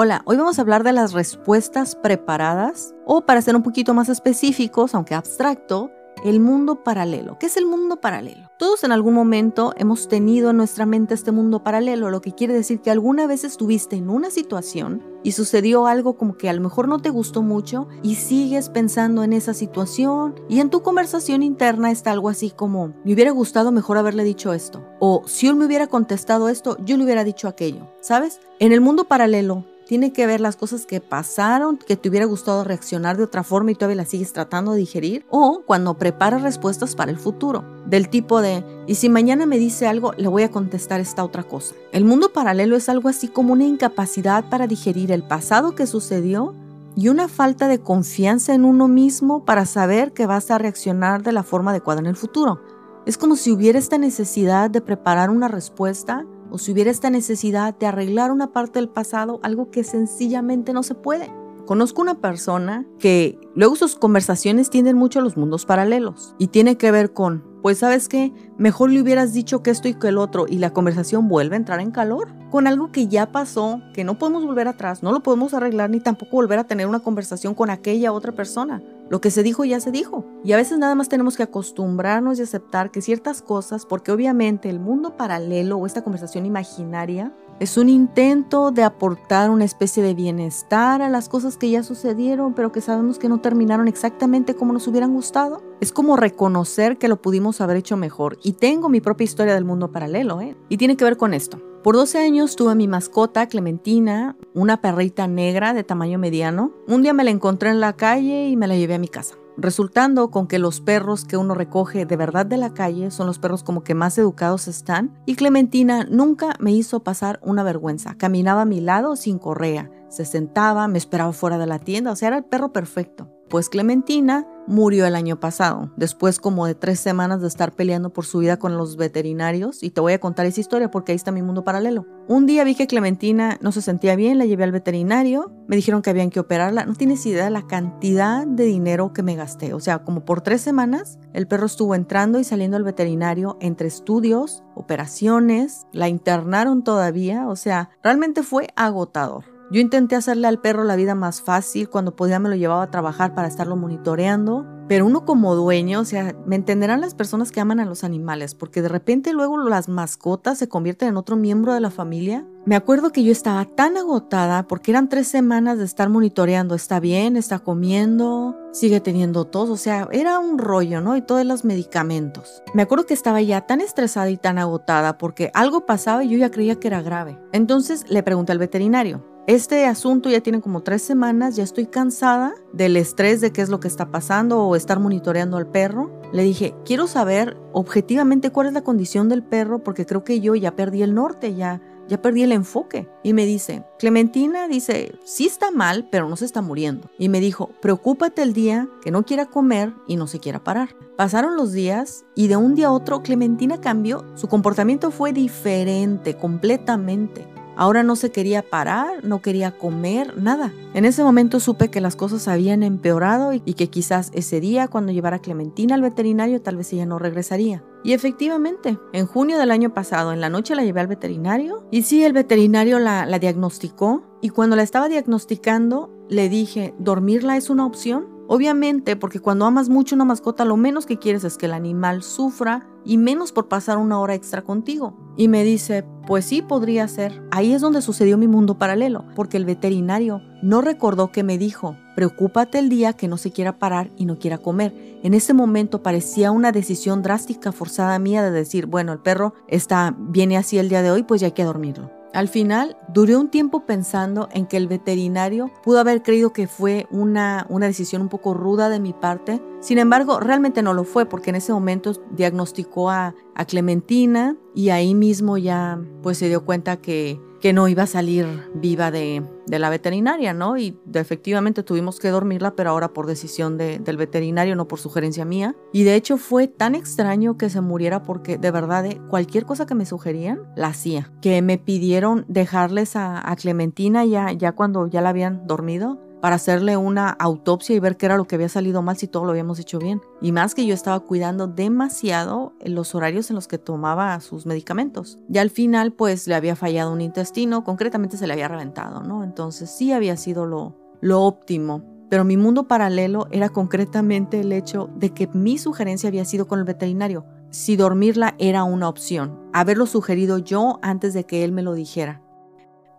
Hola, hoy vamos a hablar de las respuestas preparadas o para ser un poquito más específicos, aunque abstracto, el mundo paralelo. ¿Qué es el mundo paralelo? Todos en algún momento hemos tenido en nuestra mente este mundo paralelo, lo que quiere decir que alguna vez estuviste en una situación y sucedió algo como que a lo mejor no te gustó mucho y sigues pensando en esa situación y en tu conversación interna está algo así como, me hubiera gustado mejor haberle dicho esto o si él me hubiera contestado esto, yo le hubiera dicho aquello, ¿sabes? En el mundo paralelo tiene que ver las cosas que pasaron, que te hubiera gustado reaccionar de otra forma y todavía las sigues tratando de digerir, o cuando preparas respuestas para el futuro, del tipo de, y si mañana me dice algo, le voy a contestar esta otra cosa. El mundo paralelo es algo así como una incapacidad para digerir el pasado que sucedió y una falta de confianza en uno mismo para saber que vas a reaccionar de la forma adecuada en el futuro. Es como si hubiera esta necesidad de preparar una respuesta o si hubiera esta necesidad de arreglar una parte del pasado, algo que sencillamente no se puede. Conozco una persona que luego sus conversaciones tienden mucho a los mundos paralelos y tiene que ver con, pues sabes qué, mejor le hubieras dicho que esto y que el otro y la conversación vuelve a entrar en calor con algo que ya pasó, que no podemos volver atrás, no lo podemos arreglar ni tampoco volver a tener una conversación con aquella otra persona. Lo que se dijo ya se dijo. Y a veces nada más tenemos que acostumbrarnos y aceptar que ciertas cosas, porque obviamente el mundo paralelo o esta conversación imaginaria es un intento de aportar una especie de bienestar a las cosas que ya sucedieron, pero que sabemos que no terminaron exactamente como nos hubieran gustado. Es como reconocer que lo pudimos haber hecho mejor. Y tengo mi propia historia del mundo paralelo, ¿eh? Y tiene que ver con esto. Por 12 años tuve mi mascota, Clementina, una perrita negra de tamaño mediano. Un día me la encontré en la calle y me la llevé a mi casa resultando con que los perros que uno recoge de verdad de la calle son los perros como que más educados están, y Clementina nunca me hizo pasar una vergüenza. Caminaba a mi lado sin correa, se sentaba, me esperaba fuera de la tienda, o sea, era el perro perfecto. Pues Clementina murió el año pasado, después como de tres semanas de estar peleando por su vida con los veterinarios, y te voy a contar esa historia porque ahí está mi mundo paralelo. Un día vi que Clementina no se sentía bien, la llevé al veterinario, me dijeron que habían que operarla, no tienes idea de la cantidad de dinero que me gasté, o sea, como por tres semanas el perro estuvo entrando y saliendo al veterinario entre estudios, operaciones, la internaron todavía, o sea, realmente fue agotador. Yo intenté hacerle al perro la vida más fácil, cuando podía me lo llevaba a trabajar para estarlo monitoreando, pero uno como dueño, o sea, me entenderán las personas que aman a los animales, porque de repente luego las mascotas se convierten en otro miembro de la familia. Me acuerdo que yo estaba tan agotada porque eran tres semanas de estar monitoreando, está bien, está comiendo, sigue teniendo tos, o sea, era un rollo, ¿no? Y todos los medicamentos. Me acuerdo que estaba ya tan estresada y tan agotada porque algo pasaba y yo ya creía que era grave. Entonces le pregunté al veterinario, este asunto ya tiene como tres semanas, ya estoy cansada del estrés de qué es lo que está pasando o estar monitoreando al perro. Le dije, quiero saber objetivamente cuál es la condición del perro porque creo que yo ya perdí el norte, ya, ya perdí el enfoque. Y me dice, Clementina dice, sí está mal, pero no se está muriendo. Y me dijo, preocúpate el día que no quiera comer y no se quiera parar. Pasaron los días y de un día a otro Clementina cambió. Su comportamiento fue diferente completamente. Ahora no se quería parar, no quería comer, nada. En ese momento supe que las cosas habían empeorado y que quizás ese día cuando llevara a Clementina al veterinario tal vez ella no regresaría. Y efectivamente, en junio del año pasado, en la noche la llevé al veterinario y sí, el veterinario la, la diagnosticó y cuando la estaba diagnosticando le dije, ¿dormirla es una opción? Obviamente, porque cuando amas mucho una mascota, lo menos que quieres es que el animal sufra y menos por pasar una hora extra contigo. Y me dice, pues sí, podría ser. Ahí es donde sucedió mi mundo paralelo, porque el veterinario no recordó que me dijo, preocúpate el día que no se quiera parar y no quiera comer. En ese momento parecía una decisión drástica, forzada mía de decir, bueno, el perro está, viene así el día de hoy, pues ya hay que dormirlo. Al final, duré un tiempo pensando en que el veterinario pudo haber creído que fue una, una decisión un poco ruda de mi parte. Sin embargo, realmente no lo fue porque en ese momento diagnosticó a, a Clementina y ahí mismo ya pues se dio cuenta que que no iba a salir viva de, la veterinaria, ¿no? Y efectivamente tuvimos que dormirla, pero ahora por decisión del veterinario, no por sugerencia mía. Y de hecho fue tan extraño que se muriera porque de verdad eh, cualquier cosa que me sugerían, la hacía. Que me pidieron dejarles a, Clementina ya, ya cuando ya la habían dormido para hacerle una autopsia y ver qué era lo que había salido mal si todo lo habíamos hecho bien. Y más que yo estaba cuidando demasiado los horarios en los que tomaba sus medicamentos. Y al final pues le había fallado un intestino, concretamente se le había reventado, ¿no? Entonces sí había sido lo, lo óptimo. Pero mi mundo paralelo era concretamente el hecho de que mi sugerencia había sido con el veterinario. Si dormirla era una opción, haberlo sugerido yo antes de que él me lo dijera.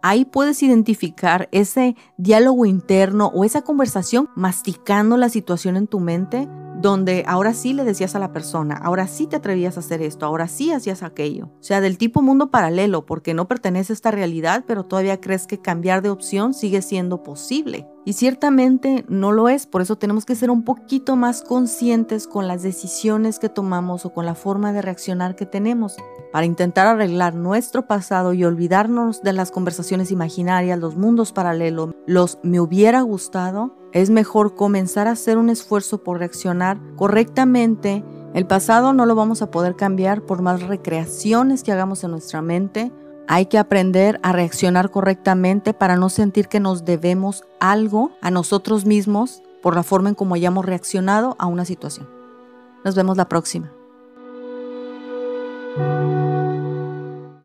Ahí puedes identificar ese diálogo interno o esa conversación masticando la situación en tu mente donde ahora sí le decías a la persona, ahora sí te atrevías a hacer esto, ahora sí hacías aquello. O sea, del tipo mundo paralelo, porque no pertenece a esta realidad, pero todavía crees que cambiar de opción sigue siendo posible. Y ciertamente no lo es, por eso tenemos que ser un poquito más conscientes con las decisiones que tomamos o con la forma de reaccionar que tenemos para intentar arreglar nuestro pasado y olvidarnos de las conversaciones imaginarias, los mundos paralelos, los me hubiera gustado, es mejor comenzar a hacer un esfuerzo por reaccionar correctamente. El pasado no lo vamos a poder cambiar por más recreaciones que hagamos en nuestra mente. Hay que aprender a reaccionar correctamente para no sentir que nos debemos algo a nosotros mismos por la forma en cómo hayamos reaccionado a una situación. Nos vemos la próxima.